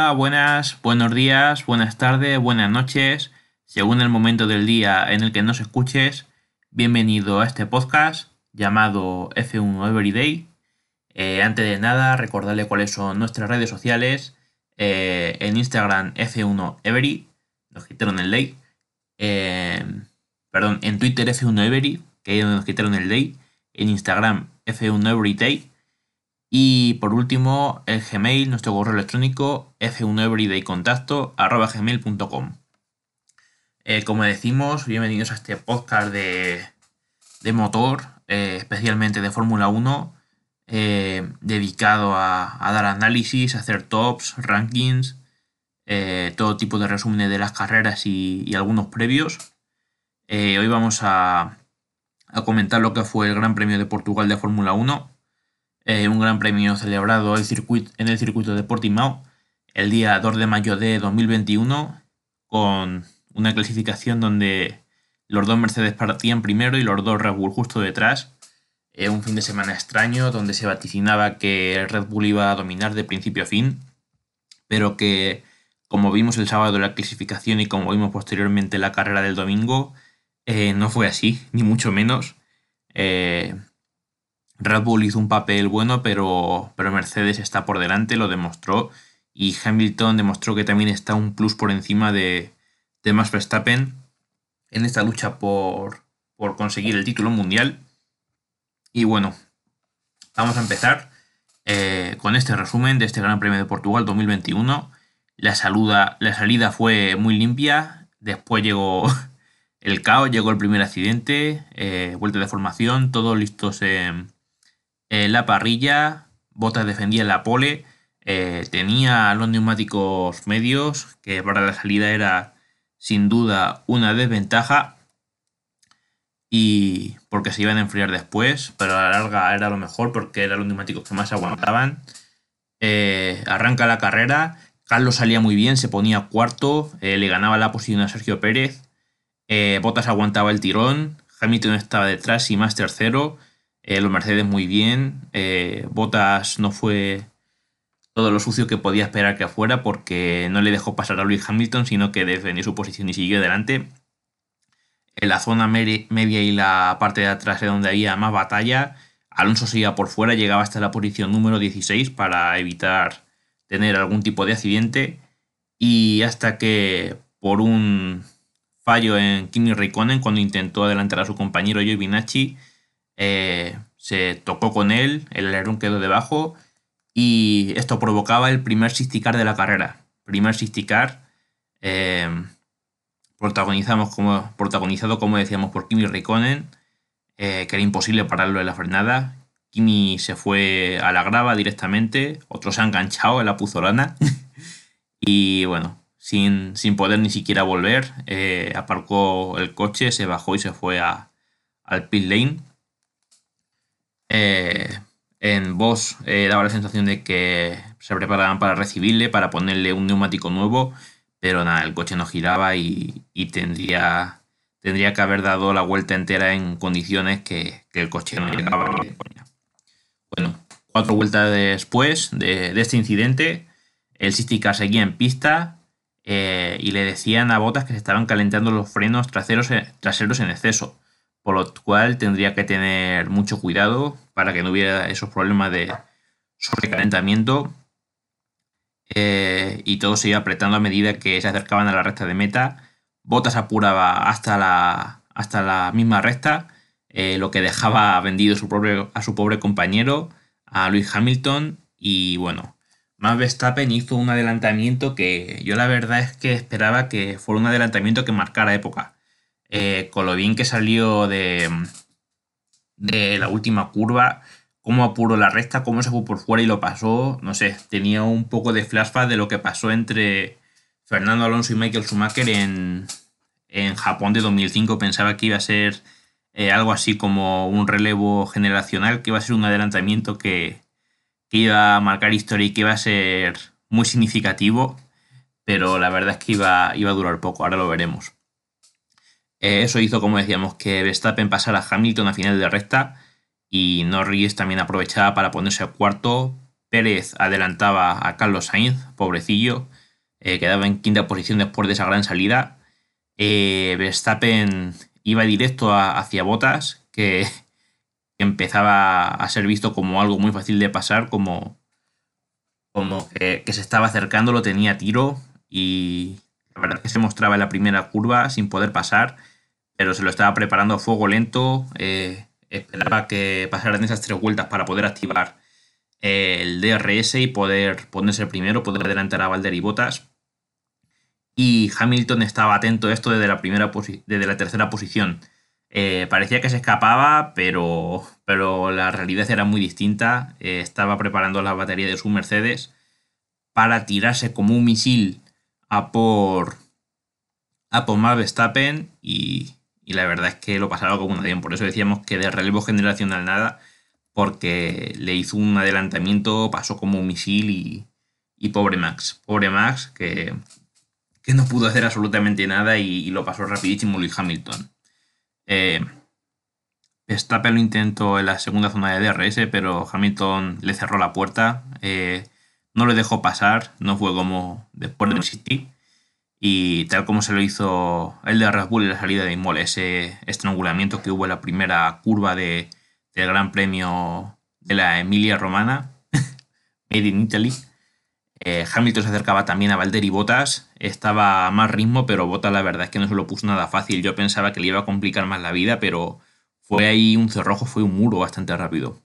Buenas, buenos días, buenas tardes, buenas noches, según el momento del día en el que nos escuches. Bienvenido a este podcast llamado F1 Everyday. Eh, antes de nada, recordarle cuáles son nuestras redes sociales. Eh, en Instagram F1 Every, nos quitaron el day. Eh, perdón, en Twitter F1 Every, que nos quitaron el day. En Instagram F1 Everyday y por último, el Gmail, nuestro correo electrónico f1everydaycontacto.gmail.com eh, Como decimos, bienvenidos a este podcast de, motor, eh, especialmente de Fórmula 1, eh, dedicado a, dar análisis, hacer tops, rankings, todo tipo de resúmenes de las carreras y, algunos previos. hoy vamos a, a comentar lo que fue el Gran Premio de Portugal de Fórmula 1 eh, un gran premio celebrado en el circuito de Portimao el día 2 de mayo de 2021 con una clasificación donde los dos Mercedes partían primero y los dos Red Bull justo detrás. Eh, un fin de semana extraño donde se vaticinaba que el Red Bull iba a dominar de principio a fin, pero que como vimos el sábado la clasificación y como vimos posteriormente en la carrera del domingo, eh, no fue así, ni mucho menos. Red Bull hizo un papel bueno, pero, pero Mercedes está por delante, lo demostró. Y Hamilton demostró que también está un plus por encima de, de Max Verstappen en esta lucha por, por conseguir el título mundial. Y bueno, vamos a empezar eh, con este resumen de este Gran Premio de Portugal 2021. La, la salida fue muy limpia, después llegó el caos, llegó el primer accidente, eh, vuelta de formación, todos listos en la parrilla, Bottas defendía la pole, eh, tenía los neumáticos medios, que para la salida era sin duda una desventaja. Y porque se iban a enfriar después, pero a la larga era lo mejor porque eran los neumáticos que más aguantaban. Eh, arranca la carrera, Carlos salía muy bien, se ponía cuarto, eh, le ganaba la posición a Sergio Pérez. Bottas aguantaba el tirón, Hamilton estaba detrás y más tercero. Eh, los Mercedes muy bien. Eh, Bottas no fue todo lo sucio que podía esperar que fuera porque no le dejó pasar a Lewis Hamilton, sino que defendió su posición y siguió adelante. En la zona media y la parte de atrás de donde había más batalla, Alonso se iba por fuera, llegaba hasta la posición número 16 para evitar tener algún tipo de accidente. Y hasta que por un fallo en Kimi Raikkonen, cuando intentó adelantar a su compañero Giovinacci, eh, se tocó con él, el alerón quedó debajo y esto provocaba el primer sisticar de la carrera. Primer sisticar eh, protagonizamos como, protagonizado, como decíamos, por Kimi Raikkonen, eh, que era imposible pararlo en la frenada. Kimi se fue a la grava directamente, otro se ha enganchado en la puzolana y bueno, sin, sin, poder ni siquiera volver, aparcó el coche, se bajó y se fue a, al pit lane eh, en Bosch eh, daba la sensación de que se preparaban para recibirle, para ponerle un neumático nuevo, pero nada, el coche no giraba y, tendría, tendría que haber dado la vuelta entera en condiciones que, el coche no llegaba. Bueno, cuatro vueltas después de, este incidente, el Sistika seguía en pista eh, y le decían a Botas que se estaban calentando los frenos traseros, traseros en exceso por lo cual tendría que tener mucho cuidado para que no hubiera esos problemas de sobrecalentamiento eh, y todo se iba apretando a medida que se acercaban a la recta de meta. Botas apuraba hasta la, hasta la misma recta, eh, lo que dejaba vendido su a su pobre compañero, a Luis Hamilton, y bueno, Max Verstappen hizo un adelantamiento que yo la verdad es que esperaba que fuera un adelantamiento que marcara época con lo bien que salió de, la última curva, cómo apuró la recta, cómo se fue por fuera y lo pasó, no sé, tenía un poco de flashback de lo que pasó entre Fernando Alonso y Michael Schumacher en, Japón de 2005. Pensaba que iba a ser eh, algo así como un relevo generacional, que iba a ser un adelantamiento que, que iba a marcar historia y que iba a ser muy significativo, pero la verdad es que iba, iba a durar poco, ahora lo veremos. Eh, eso hizo, como decíamos, que Verstappen pasara a Hamilton a final de recta y Norris también aprovechaba para ponerse a cuarto Pérez adelantaba a Carlos Sainz, pobrecillo, eh, quedaba en quinta posición después de esa gran salida. Eh, Verstappen iba directo hacia Botas, que, empezaba a ser visto como algo muy fácil de pasar, como, como que, se estaba acercando, lo tenía tiro y la verdad que se mostraba en la primera curva sin poder pasar, pero se lo estaba preparando a fuego lento, eh, esperaba que pasaran esas tres vueltas para poder activar el DRS y poder ponerse primero, poder adelantar a Valder y Botas. Y Hamilton estaba atento a esto desde la, primera desde la tercera posición. Eh, parecía que se escapaba, pero, pero la realidad era muy distinta. Eh, estaba preparando la batería de su Mercedes para tirarse como un misil a por, a por Max Verstappen y, y la verdad es que lo pasaba como un avión. Por eso decíamos que de relevo generacional nada porque le hizo un adelantamiento, pasó como un misil y, pobre Max. Pobre Max que, que, no pudo hacer absolutamente nada y, lo pasó rapidísimo Luis Hamilton. Eh, lo intentó en la segunda zona de DRS, pero Hamilton le cerró la puerta, eh, no le dejó pasar, no fue como después del City. Y tal como se lo hizo el de Red Bull en la salida de Imola, ese estrangulamiento que hubo en la primera curva de, del Gran Premio de la Emilia Romana, Made in Italy. Eh, Hamilton se acercaba también a Valtteri Bottas, estaba a más ritmo, pero Bottas la verdad es que no se lo puso nada fácil. Yo pensaba que le iba a complicar más la vida, pero fue ahí un cerrojo, fue un muro bastante rápido.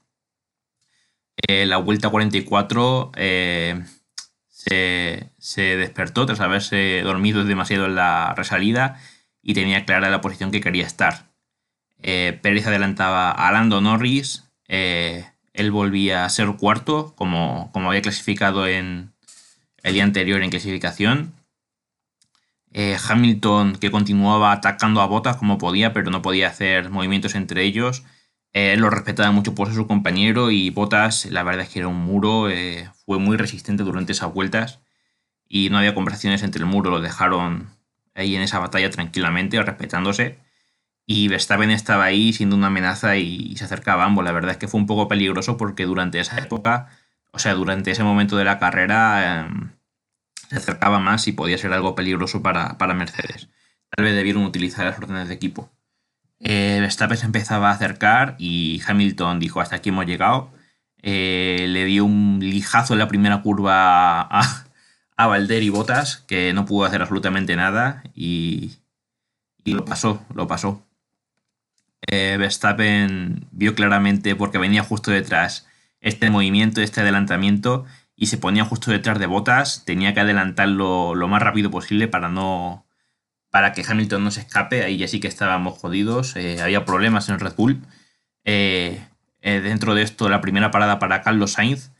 Eh, la vuelta 44 eh, se, despertó tras haberse dormido demasiado en la resalida y tenía clara la posición que quería estar. Eh, Pérez adelantaba a Lando Norris. Eh, él volvía a ser cuarto, como, como había clasificado en el día anterior en clasificación. Eh, Hamilton, que continuaba atacando a botas como podía, pero no podía hacer movimientos entre ellos. Lo respetaba mucho por ser su compañero y Botas, la verdad es que era un muro, fue muy resistente durante esas vueltas y no había conversaciones entre el muro, lo dejaron ahí en esa batalla tranquilamente, respetándose. Y Verstappen estaba ahí siendo una amenaza y, se acercaba a ambos. La verdad es que fue un poco peligroso porque durante esa época, o sea, durante ese momento de la carrera, em, se acercaba más y podía ser algo peligroso para, Mercedes. Tal vez debieron utilizar las órdenes de equipo. Eh, Verstappen se empezaba a acercar y Hamilton dijo, hasta aquí hemos llegado. Eh, le dio un lijazo en la primera curva a, a Valder Botas, que no pudo hacer absolutamente nada y, y lo pasó, lo pasó. Eh, Verstappen vio claramente porque venía justo detrás este movimiento, este adelantamiento y se ponía justo detrás de Botas, tenía que adelantarlo lo más rápido posible para no para que Hamilton no se escape, ahí ya sí que estábamos jodidos, eh, había problemas en Red Bull. Eh, dentro de esto, la primera parada para Carlos Sainz,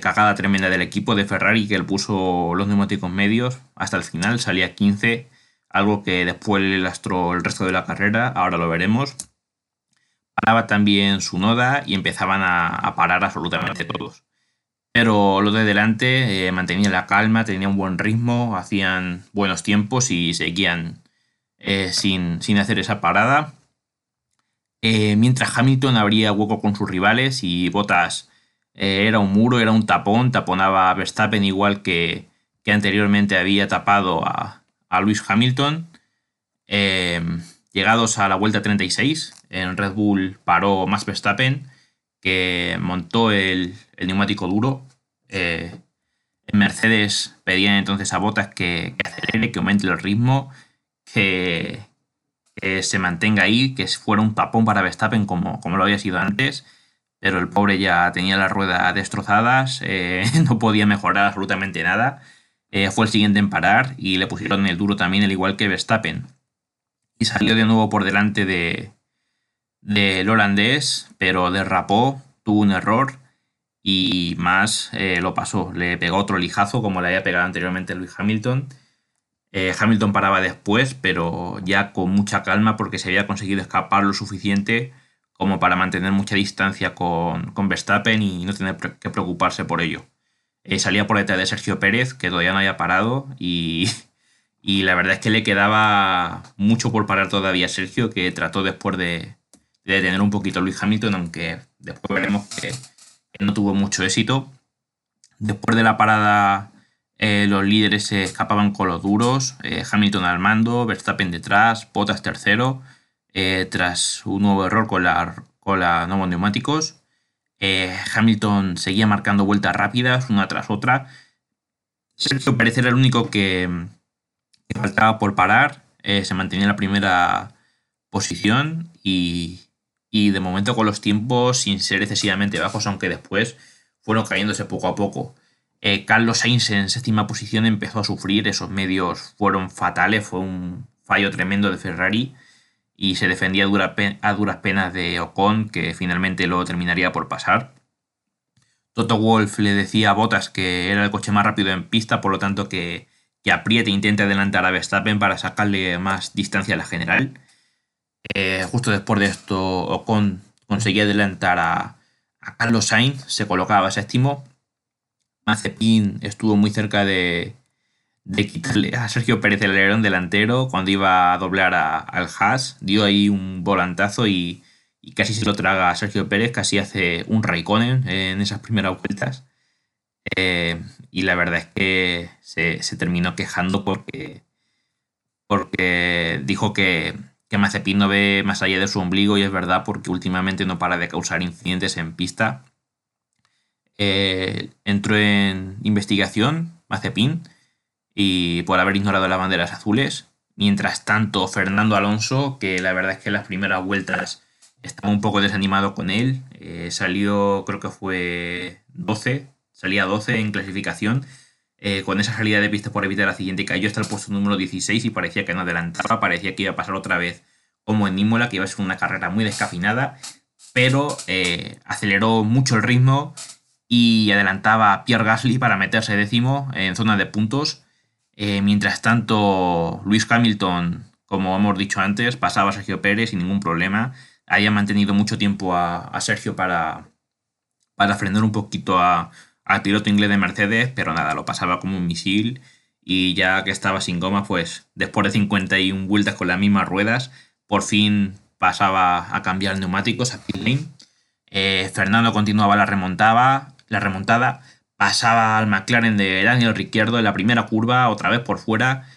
cagada tremenda del equipo de Ferrari que él puso los neumáticos medios hasta el final, salía 15 algo que después le lastró el resto de la carrera, ahora lo veremos. Paraba también su noda y empezaban a, parar absolutamente todos. Pero los de delante eh, mantenían la calma, tenían un buen ritmo, hacían buenos tiempos y seguían eh, sin, hacer esa parada. Eh, mientras Hamilton abría hueco con sus rivales y Bottas era un muro, era un tapón, taponaba a Verstappen igual que, que anteriormente había tapado a, a Luis Hamilton. Llegados a la vuelta 36, en Red Bull paró Max Verstappen, que montó el, neumático duro. Eh, en Mercedes pedían entonces a Botas que, acelere, que aumente el ritmo, que, se mantenga ahí, que fuera un tapón para Verstappen como, como lo había sido antes. Pero el pobre ya tenía las ruedas destrozadas, eh, no podía mejorar absolutamente nada. Eh, fue el siguiente en parar y le pusieron el duro también, al igual que Verstappen. Y salió de nuevo por delante de, del holandés, pero derrapó, tuvo un error y más eh, lo pasó. Le pegó otro lijazo como le había pegado anteriormente Luis Hamilton. Eh, Hamilton paraba después, pero ya con mucha calma porque se había conseguido escapar lo suficiente como para mantener mucha distancia con, con Verstappen y no tener que preocuparse por ello. Eh, salía por detrás de Sergio Pérez, que todavía no había parado, y, la verdad es que le quedaba mucho por parar todavía a Sergio, que trató después de, detener un poquito a Luis Hamilton, aunque después veremos que, no tuvo mucho éxito. Después de la parada, eh, los líderes se escapaban con los duros. Eh, Hamilton al mando, Verstappen detrás, Bottas tercero. tras un nuevo error con la, con neumáticos. Hamilton seguía marcando vueltas rápidas, una tras otra. Sergio Pérez era el único que, que faltaba por parar. se mantenía en la primera posición y, y de momento con los tiempos sin ser excesivamente bajos, aunque después fueron cayéndose poco a poco. Eh, Carlos Sainz en séptima posición empezó a sufrir, esos medios fueron fatales, fue un fallo tremendo de Ferrari y se defendía a, duras penas de Ocon, que finalmente lo terminaría por pasar. Toto Wolf le decía a Bottas que era el coche más rápido en pista, por lo tanto que, que apriete e intente adelantar a Verstappen para sacarle más distancia a la general. Eh, justo después de esto, Ocon conseguía adelantar a, Carlos Sainz, se colocaba séptimo. Mazepin estuvo muy cerca de, quitarle a Sergio Pérez el alerón delantero cuando iba a doblar al Haas. Dio ahí un volantazo y, casi se lo traga a Sergio Pérez, casi hace un Raikkonen en esas primeras vueltas. Eh, y la verdad es que se, se terminó quejando porque, porque dijo que que Mazepin no ve más allá de su ombligo y es verdad porque últimamente no para de causar incidentes en pista. Eh, entró en investigación Mazepin y por haber ignorado las banderas azules. Mientras tanto, Fernando Alonso, que la verdad es que en las primeras vueltas estaba un poco desanimado con él, eh, salió creo que fue 12, salía 12 en clasificación eh, con esa salida de pista por evitar la siguiente cayó hasta el puesto número 16 y parecía que no adelantaba, parecía que iba a pasar otra vez como en Imola, que iba a ser una carrera muy descafinada, pero eh, aceleró mucho el ritmo y adelantaba a Pierre Gasly para meterse décimo en zona de puntos. Eh, mientras tanto, Luis Hamilton, como hemos dicho antes, pasaba a Sergio Pérez sin ningún problema. Había mantenido mucho tiempo a, Sergio para, para frenar un poquito a, al piloto inglés de Mercedes, pero nada, lo pasaba como un misil y ya que estaba sin goma, pues después de 51 vueltas con las mismas ruedas, por fin pasaba a cambiar neumáticos a pit. Eh, Fernando continuaba la remontada, la remontada, pasaba al McLaren de Daniel Ricciardo en la primera curva, otra vez por fuera.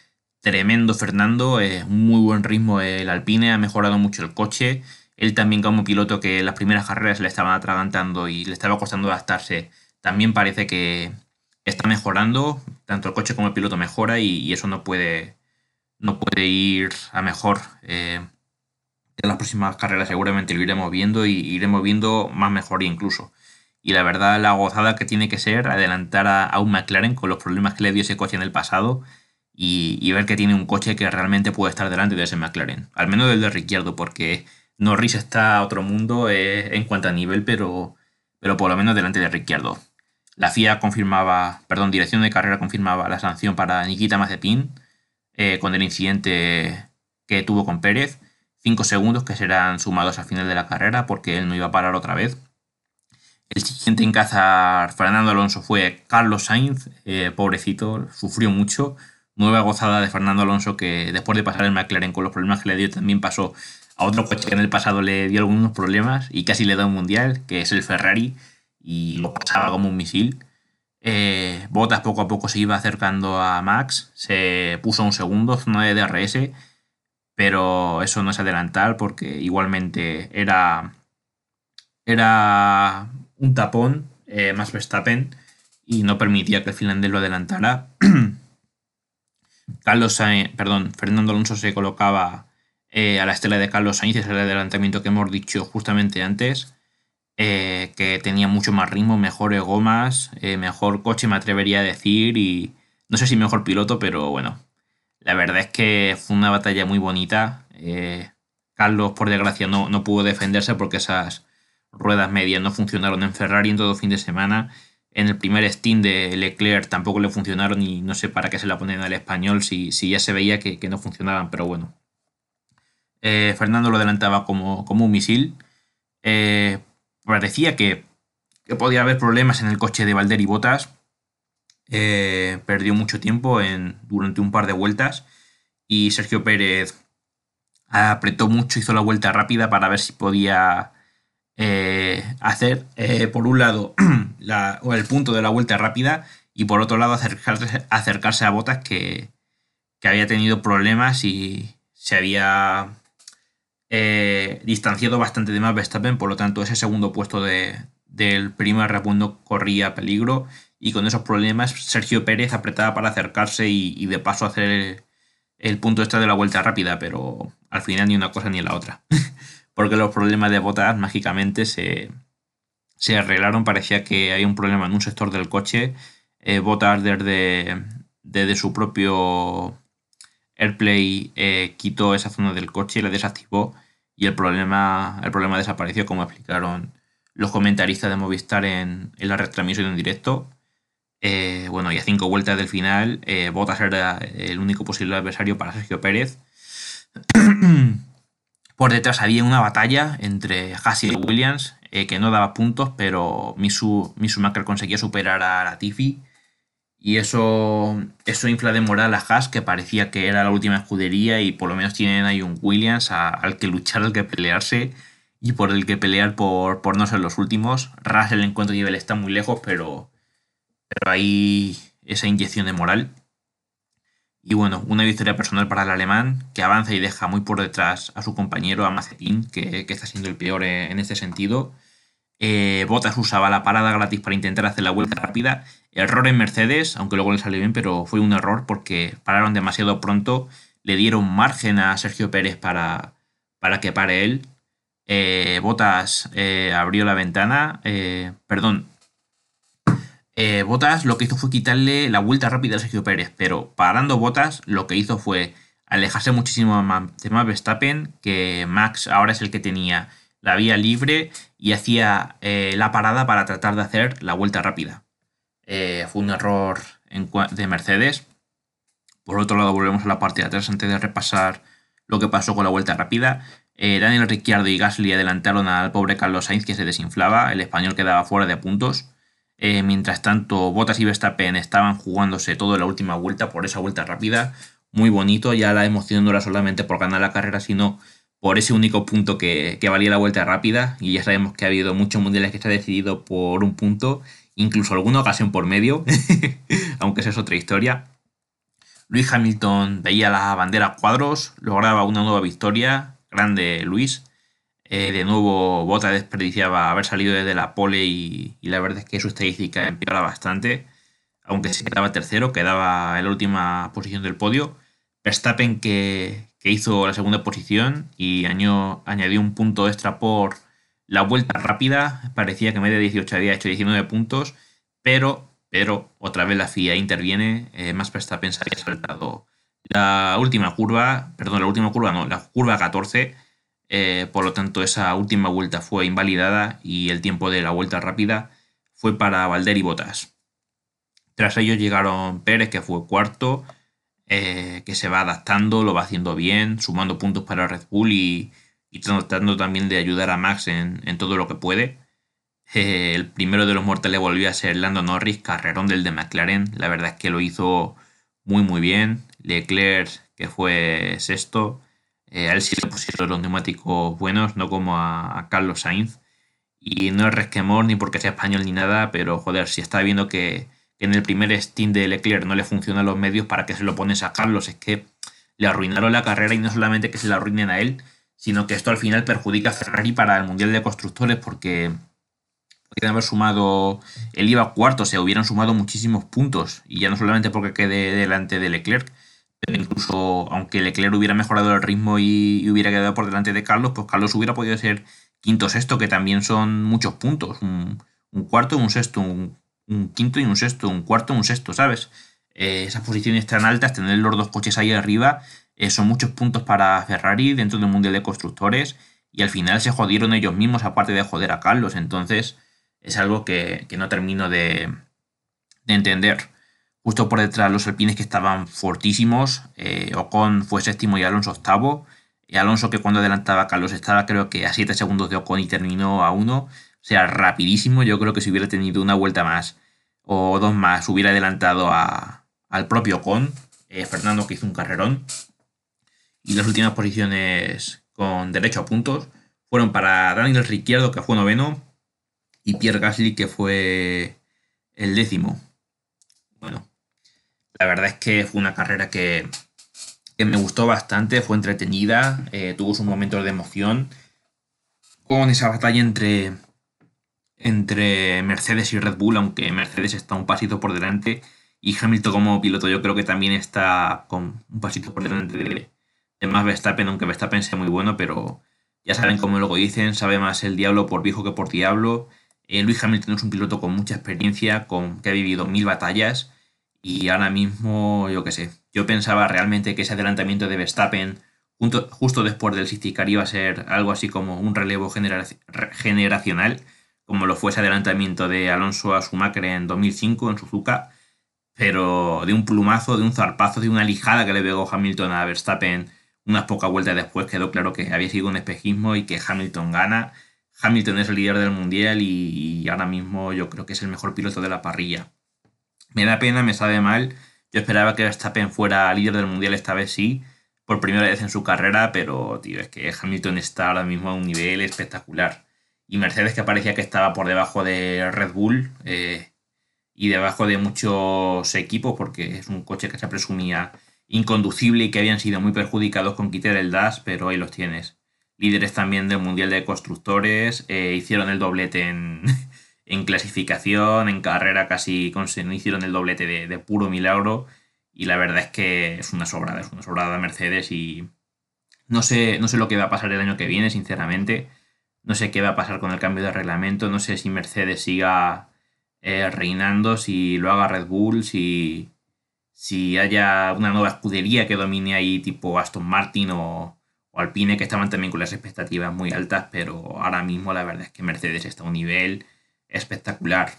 Tremendo Fernando, eh, muy buen ritmo el Alpine, ha mejorado mucho el coche. Él también como piloto que las primeras carreras le estaban atragantando y le estaba costando adaptarse también parece que está mejorando, tanto el coche como el piloto mejora y, eso no puede, no puede ir a mejor. Eh, en las próximas carreras seguramente lo iremos viendo y iremos viendo más mejor incluso. Y la verdad, la gozada que tiene que ser adelantar a, un McLaren con los problemas que le dio ese coche en el pasado y, ver que tiene un coche que realmente puede estar delante de ese McLaren. Al menos del de Ricciardo, porque Norris está a otro mundo eh, en cuanto a nivel, pero, pero por lo menos delante de Ricciardo. La FIA confirmaba, perdón, dirección de carrera confirmaba la sanción para Nikita Mazepin eh, con el incidente que tuvo con Pérez. Cinco segundos que serán sumados al final de la carrera porque él no iba a parar otra vez. El siguiente en cazar Fernando Alonso fue Carlos Sainz, eh, pobrecito, sufrió mucho. Nueva gozada de Fernando Alonso que después de pasar el McLaren con los problemas que le dio también pasó a otro coche que en el pasado le dio algunos problemas y casi le da un mundial, que es el Ferrari y lo pasaba como un misil. Eh, Botas poco a poco se iba acercando a Max, se puso un segundo, zona de DRS, pero eso no es adelantar porque igualmente era, era un tapón eh, más Verstappen y no permitía que el finlandés lo adelantara. Carlos Sainz, perdón, Fernando Alonso se colocaba eh, a la estela de Carlos Sainz, es el adelantamiento que hemos dicho justamente antes. Eh, que tenía mucho más ritmo, mejores gomas, eh, mejor coche me atrevería a decir y no sé si mejor piloto, pero bueno, la verdad es que fue una batalla muy bonita. Eh, Carlos, por desgracia, no, no pudo defenderse porque esas ruedas medias no funcionaron en Ferrari en todo fin de semana. En el primer Steam de Leclerc tampoco le funcionaron y no sé para qué se la ponen al español si, si ya se veía que, no funcionaban, pero bueno. Fernando lo adelantaba como, como un misil parecía que, podía haber problemas en el coche de Valder y Botas. Eh, perdió mucho tiempo durante un par de vueltas y Sergio Pérez apretó mucho, hizo la vuelta rápida para ver si podía eh, hacer, eh, por un lado, el punto de la vuelta rápida y por otro lado acercarse, acercarse a Botas que, había tenido problemas y se había eh, distanciado bastante de más Verstappen, por lo tanto ese segundo puesto de, del primer repunto corría peligro y con esos problemas Sergio Pérez apretaba para acercarse y, de paso hacer el, punto extra de la vuelta rápida, pero al final ni una cosa ni la otra. Porque los problemas de botas mágicamente se, arreglaron, parecía que había un problema en un sector del coche. Eh, botas desde, desde su propio AirPlay eh, quitó esa zona del coche y la desactivó y el problema, el problema desapareció como explicaron los comentaristas de Movistar en, la retransmisión en directo. Eh, bueno, y a cinco vueltas del final, eh, Bottas era el único posible adversario para Sergio Pérez. Por detrás había una batalla entre Haas y Williams, eh, que no daba puntos, pero Misu, Schumacher conseguía superar a Latifi. Y eso, eso infla de moral a Haas, que parecía que era la última escudería y por lo menos tienen ahí un Williams al que luchar, al que pelearse y por el que pelear por, por no ser los últimos. Russell en cuanto a nivel está muy lejos, pero pero hay esa inyección de moral. Y bueno, una victoria personal para el alemán que avanza y deja muy por detrás a su compañero, a Mazepin, que, está siendo el peor en este sentido. Eh, Bottas usaba la parada gratis para intentar hacer la vuelta rápida. Error en Mercedes, aunque luego le salió bien, pero fue un error porque pararon demasiado pronto. Le dieron margen a Sergio Pérez para, para que pare él. Eh, Bottas eh, abrió la ventana, eh, perdón, Botas lo que hizo fue quitarle la vuelta rápida a Sergio Pérez, pero parando Botas lo que hizo fue alejarse muchísimo de Max Verstappen, que Max ahora es el que tenía la vía libre y hacía eh, la parada para tratar de hacer la vuelta rápida. Eh, fue un error de Mercedes. Por otro lado, volvemos a la parte de atrás antes de repasar lo que pasó con la vuelta rápida. Daniel Ricciardo y Gasly adelantaron al pobre Carlos Sainz que se desinflaba, el español quedaba fuera de puntos. Eh, mientras tanto, Bottas y Verstappen estaban jugándose toda la última vuelta por esa vuelta rápida. Muy bonito, ya la emoción no era solamente por ganar la carrera, sino por ese único punto que, valía la vuelta rápida. Y ya sabemos que ha habido muchos mundiales que se ha decidido por un punto, incluso alguna ocasión por medio, aunque esa es otra historia. Luis Hamilton veía la bandera cuadros, lograba una nueva victoria. Grande Luis. Eh, de nuevo, Bota desperdiciaba haber salido desde la pole y, la verdad es que su estadística empeora bastante. Aunque se quedaba tercero, quedaba en la última posición del podio. Verstappen que, que hizo la segunda posición y añadió un punto extra por la vuelta rápida. Parecía que en vez de 18 había hecho 19 puntos, pero, pero otra vez la FIA interviene. Eh, más Verstappen se había saltado la última curva, perdón, la última curva no, la curva 14 eh, por lo tanto, esa última vuelta fue invalidada y el tiempo de la vuelta rápida fue para Valder y Botas. Tras ello llegaron Pérez, que fue cuarto, eh, que se va adaptando, lo va haciendo bien, sumando puntos para Red Bull y, tratando también de ayudar a Max en, todo lo que puede. Eh, el primero de los mortales volvió a ser Lando Norris, carrerón del de McLaren. La verdad es que lo hizo muy muy bien. Leclerc, que fue sexto. Eh, a él sí le pusieron los neumáticos buenos, no como a, Carlos Sainz. Y no es resquemor ni porque sea español ni nada, pero joder, si está viendo que, en el primer Steam de Leclerc no le funcionan los medios, ¿para que se lo pones a Carlos? Es que le arruinaron la carrera y no solamente que se la arruinen a él, sino que esto al final perjudica a Ferrari para el Mundial de Constructores porque podrían haber sumado, él iba cuarto, se hubieran sumado muchísimos puntos y ya no solamente porque quede delante de Leclerc, pero incluso aunque Leclerc hubiera mejorado el ritmo y, hubiera quedado por delante de Carlos, pues Carlos hubiera podido ser quinto sexto, que también son muchos puntos. Un, cuarto, un sexto, un, quinto y un sexto, un cuarto, un sexto, ¿sabes? Eh, esas posiciones tan altas, tener los dos coches ahí arriba, eh, son muchos puntos para Ferrari dentro del Mundial de Constructores y al final se jodieron ellos mismos aparte de joder a Carlos. Entonces es algo que, no termino de, de entender. Justo por detrás los alpines que estaban fortísimos. Eh, Ocon fue séptimo y Alonso octavo. Y Alonso que cuando adelantaba a Carlos estaba creo que a 7 segundos de Ocon y terminó a 1. Sea, rapidísimo. Yo creo que si hubiera tenido una vuelta más o dos más hubiera adelantado al propio Ocon. Eh, Fernando que hizo un carrerón. Y las últimas posiciones con derecho a puntos fueron para Daniel Ricciardo, que fue noveno, y Pierre Gasly, que fue el décimo. Bueno, la verdad es que fue una carrera que, me gustó bastante, fue entretenida, eh, tuvo sus momentos de emoción, con esa batalla entre, entre Mercedes y Red Bull, aunque Mercedes está un pasito por delante, y Hamilton como piloto yo creo que también está con un pasito por delante de, más Verstappen, aunque Verstappen sea muy bueno, pero ya saben cómo luego dicen, sabe más el diablo por viejo que por diablo. Eh, Luis Hamilton es un piloto con mucha experiencia, con, que ha vivido mil batallas y ahora mismo, yo qué sé, yo pensaba realmente que ese adelantamiento de Verstappen justo después del City iba a ser algo así como un relevo generacional, como lo fue ese adelantamiento de Alonso a Schumacher en 2005 en Suzuka, pero de un plumazo, de un zarpazo, de una lijada que le pegó Hamilton a Verstappen unas pocas vueltas después quedó claro que había sido un espejismo y que Hamilton gana. Hamilton es el líder del mundial y, ahora mismo yo creo que es el mejor piloto de la parrilla. Me da pena, me sabe mal. Yo esperaba que Verstappen fuera líder del mundial esta vez sí, por primera vez en su carrera, pero tío, es que Hamilton está ahora mismo a un nivel espectacular. Y Mercedes que parecía que estaba por debajo de Red Bull eh, y debajo de muchos equipos, porque es un coche que se presumía inconducible y que habían sido muy perjudicados con quitar el DAS, pero ahí los tienes. Líderes también del Mundial de Constructores, eh, hicieron el doblete en, en, clasificación, en carrera casi hicieron el doblete de, puro milagro y la verdad es que es una sobrada, es una sobrada de Mercedes y no sé, no sé lo que va a pasar el año que viene, sinceramente. No sé qué va a pasar con el cambio de reglamento, no sé si Mercedes siga eh, reinando, si lo haga Red Bull, si si haya una nueva escudería que domine ahí tipo Aston Martin o, Alpine que estaban también con las expectativas muy altas, pero ahora mismo la verdad es que Mercedes está a un nivel espectacular.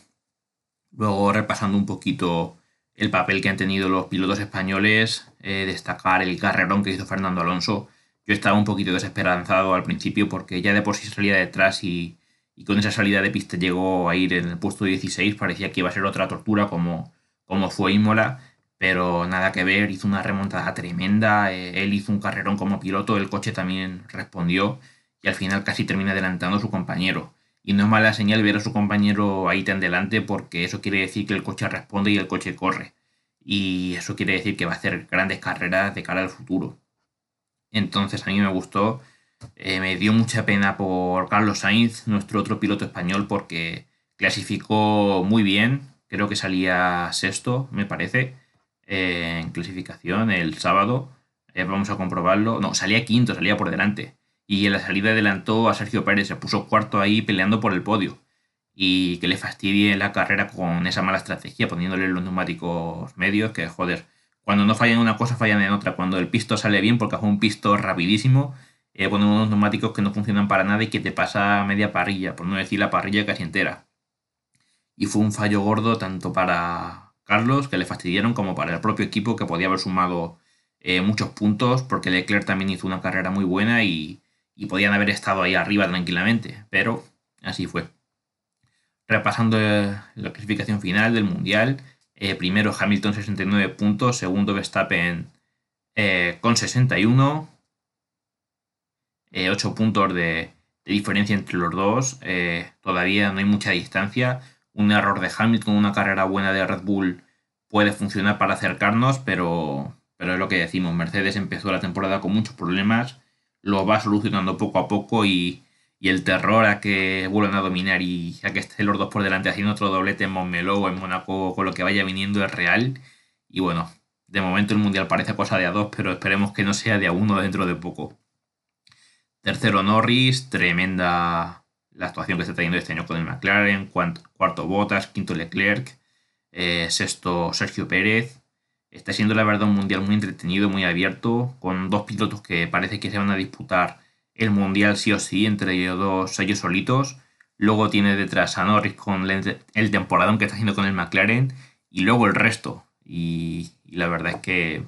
Luego repasando un poquito el papel que han tenido los pilotos españoles, eh, destacar el carrerón que hizo Fernando Alonso. Yo estaba un poquito desesperanzado al principio porque ya de por sí salía detrás y, y con esa salida de pista llegó a ir en el puesto 16, parecía que iba a ser otra tortura como, como fue Imola pero nada que ver, hizo una remontada tremenda, eh, él hizo un carrerón como piloto, el coche también respondió y al final casi termina adelantando a su compañero. Y no es mala señal ver a su compañero ahí tan delante porque eso quiere decir que el coche responde y el coche corre. Y eso quiere decir que va a hacer grandes carreras de cara al futuro. Entonces a mí me gustó, eh, me dio mucha pena por Carlos Sainz, nuestro otro piloto español, porque clasificó muy bien, creo que salía sexto, me parece en clasificación el sábado. Eh, vamos a comprobarlo. No, salía quinto, salía por delante. Y en la salida adelantó a Sergio Pérez, se puso cuarto ahí peleando por el podio. Y que le fastidie la carrera con esa mala estrategia, poniéndole los neumáticos medios, que joder, cuando no fallan en una cosa, fallan en otra. Cuando el pisto sale bien, porque fue un pisto rapidísimo, eh, ponen unos neumáticos que no funcionan para nada y que te pasa media parrilla, por no decir la parrilla casi entera. Y fue un fallo gordo tanto para Carlos, que le fastidiaron, como para el propio equipo, que podía haber sumado eh, muchos puntos, porque Leclerc también hizo una carrera muy buena y, podían haber estado ahí arriba tranquilamente, pero así fue. Repasando eh, la clasificación final del Mundial, eh, primero Hamilton 69 puntos, segundo Verstappen con 61, 8 puntos de, de, diferencia entre los dos, todavía no hay mucha distancia. Un error de Hamilton, una carrera buena de Red Bull puede funcionar para acercarnos, pero, pero es lo que decimos, Mercedes empezó la temporada con muchos problemas, lo va solucionando poco a poco y, el terror a que vuelvan a dominar y a que estén los dos por delante haciendo otro doblete en Montmeló o en Mónaco con lo que vaya viniendo es real. Y bueno, de momento el Mundial parece cosa de a dos, pero esperemos que no sea de a uno dentro de poco. Tercero Norris, tremenda la actuación que está teniendo este año con el McLaren, cuarto Bottas, quinto Leclerc, eh, sexto Sergio Pérez. Está siendo la verdad un mundial muy entretenido, muy abierto, con dos pilotos que parece que se van a disputar el mundial sí o sí entre ellos dos, ellos solitos. Luego tiene detrás a Norris con el temporadón que está haciendo con el McLaren y luego el resto. Y, la verdad es que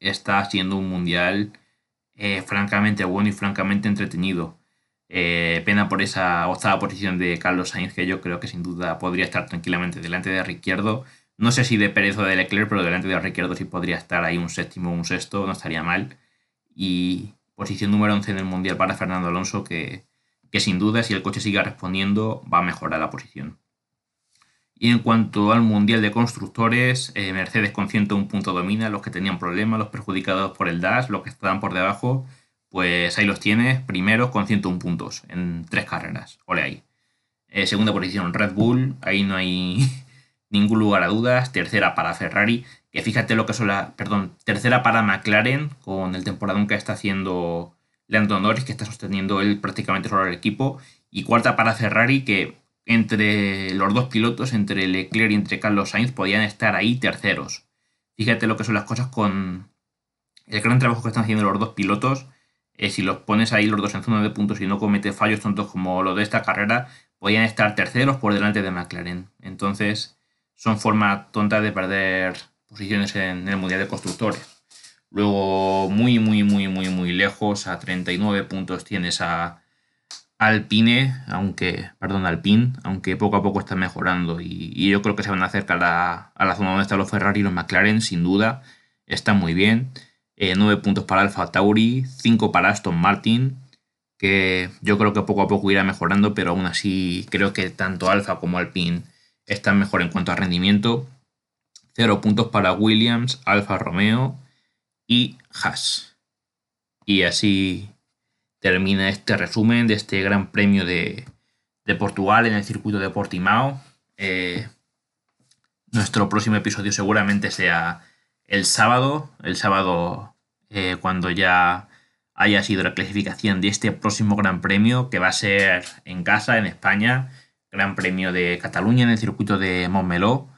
está siendo un mundial eh, francamente bueno y francamente entretenido. Eh, pena por esa octava posición de Carlos Sainz, que yo creo que sin duda podría estar tranquilamente delante de Ricciardo. No sé si de Pérez o de Leclerc, pero delante de Ricciardo sí podría estar ahí un séptimo o un sexto, no estaría mal. Y posición número 11 en el Mundial para Fernando Alonso, que, que sin duda, si el coche sigue respondiendo, va a mejorar la posición. Y en cuanto al Mundial de Constructores, eh, Mercedes con 101 puntos domina, los que tenían problemas, los perjudicados por el DAS, los que estaban por debajo, pues ahí los tienes, primeros con 101 puntos en tres carreras, ole ahí. Eh, segunda posición Red Bull, ahí no hay ningún lugar a dudas. Tercera para Ferrari, que fíjate lo que son las, perdón, tercera para McLaren con el temporadón que está haciendo Lando Norris, que está sosteniendo él prácticamente solo el equipo. Y cuarta para Ferrari, que entre los dos pilotos, entre Leclerc y entre Carlos Sainz, podían estar ahí terceros. Fíjate lo que son las cosas con el gran trabajo que están haciendo los dos pilotos. Eh, si los pones ahí los dos en zona de puntos y no comete fallos tontos como lo de esta carrera, podían estar terceros por delante de McLaren. Entonces, son formas tontas de perder posiciones en el Mundial de Constructores. Luego, muy, muy, muy, muy, muy lejos, a 39 puntos tienes a Alpine, aunque, perdón, Alpine, aunque poco a poco está mejorando y, yo creo que se van a acercar a, la zona donde están los Ferrari y los McLaren, sin duda, están muy bien. 9 eh, puntos para Alfa Tauri, 5 para Aston Martin, que yo creo que poco a poco irá mejorando, pero aún así creo que tanto Alfa como Alpine están mejor en cuanto a rendimiento. 0 puntos para Williams, Alfa Romeo y Haas. Y así termina este resumen de este Gran Premio de, Portugal en el circuito de Portimao. Eh, nuestro próximo episodio seguramente sea el sábado, el sábado eh, cuando ya haya sido la clasificación de este próximo Gran Premio que va a ser en casa, en España, Gran Premio de Cataluña en el circuito de Montmeló.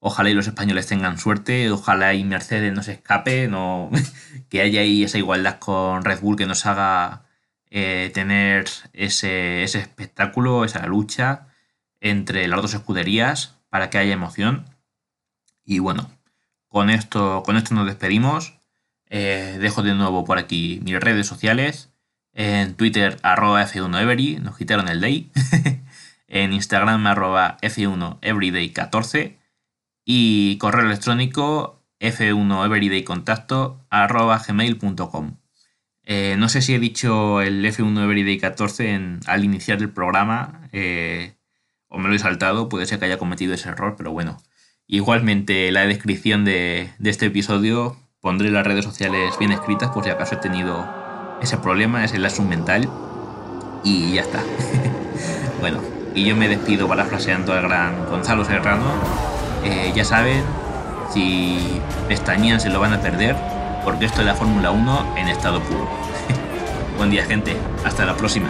Ojalá y los españoles tengan suerte, ojalá y Mercedes no se escape, no, que haya ahí esa igualdad con Red Bull que nos haga eh, tener ese, ese espectáculo, esa lucha entre las dos escuderías para que haya emoción. Y bueno, con esto, con esto nos despedimos. Eh, dejo de nuevo por aquí mis redes sociales. En Twitter, arroba F1Every, nos quitaron el day. en Instagram, arroba F1Everyday14. Y correo electrónico f1everydaycontacto arroba gmail.com. Eh, no sé si he dicho el F1 Everyday 14 al iniciar el programa eh, o me lo he saltado, puede ser que haya cometido ese error, pero bueno. Igualmente, en la descripción de, este episodio pondré las redes sociales bien escritas por si acaso he tenido ese problema, ese lapsus mental. Y ya está. bueno, y yo me despido parafraseando al gran Gonzalo Serrano. Eh, ya saben, si pestañean se lo van a perder porque esto es la Fórmula 1 en estado puro. Buen día gente, hasta la próxima.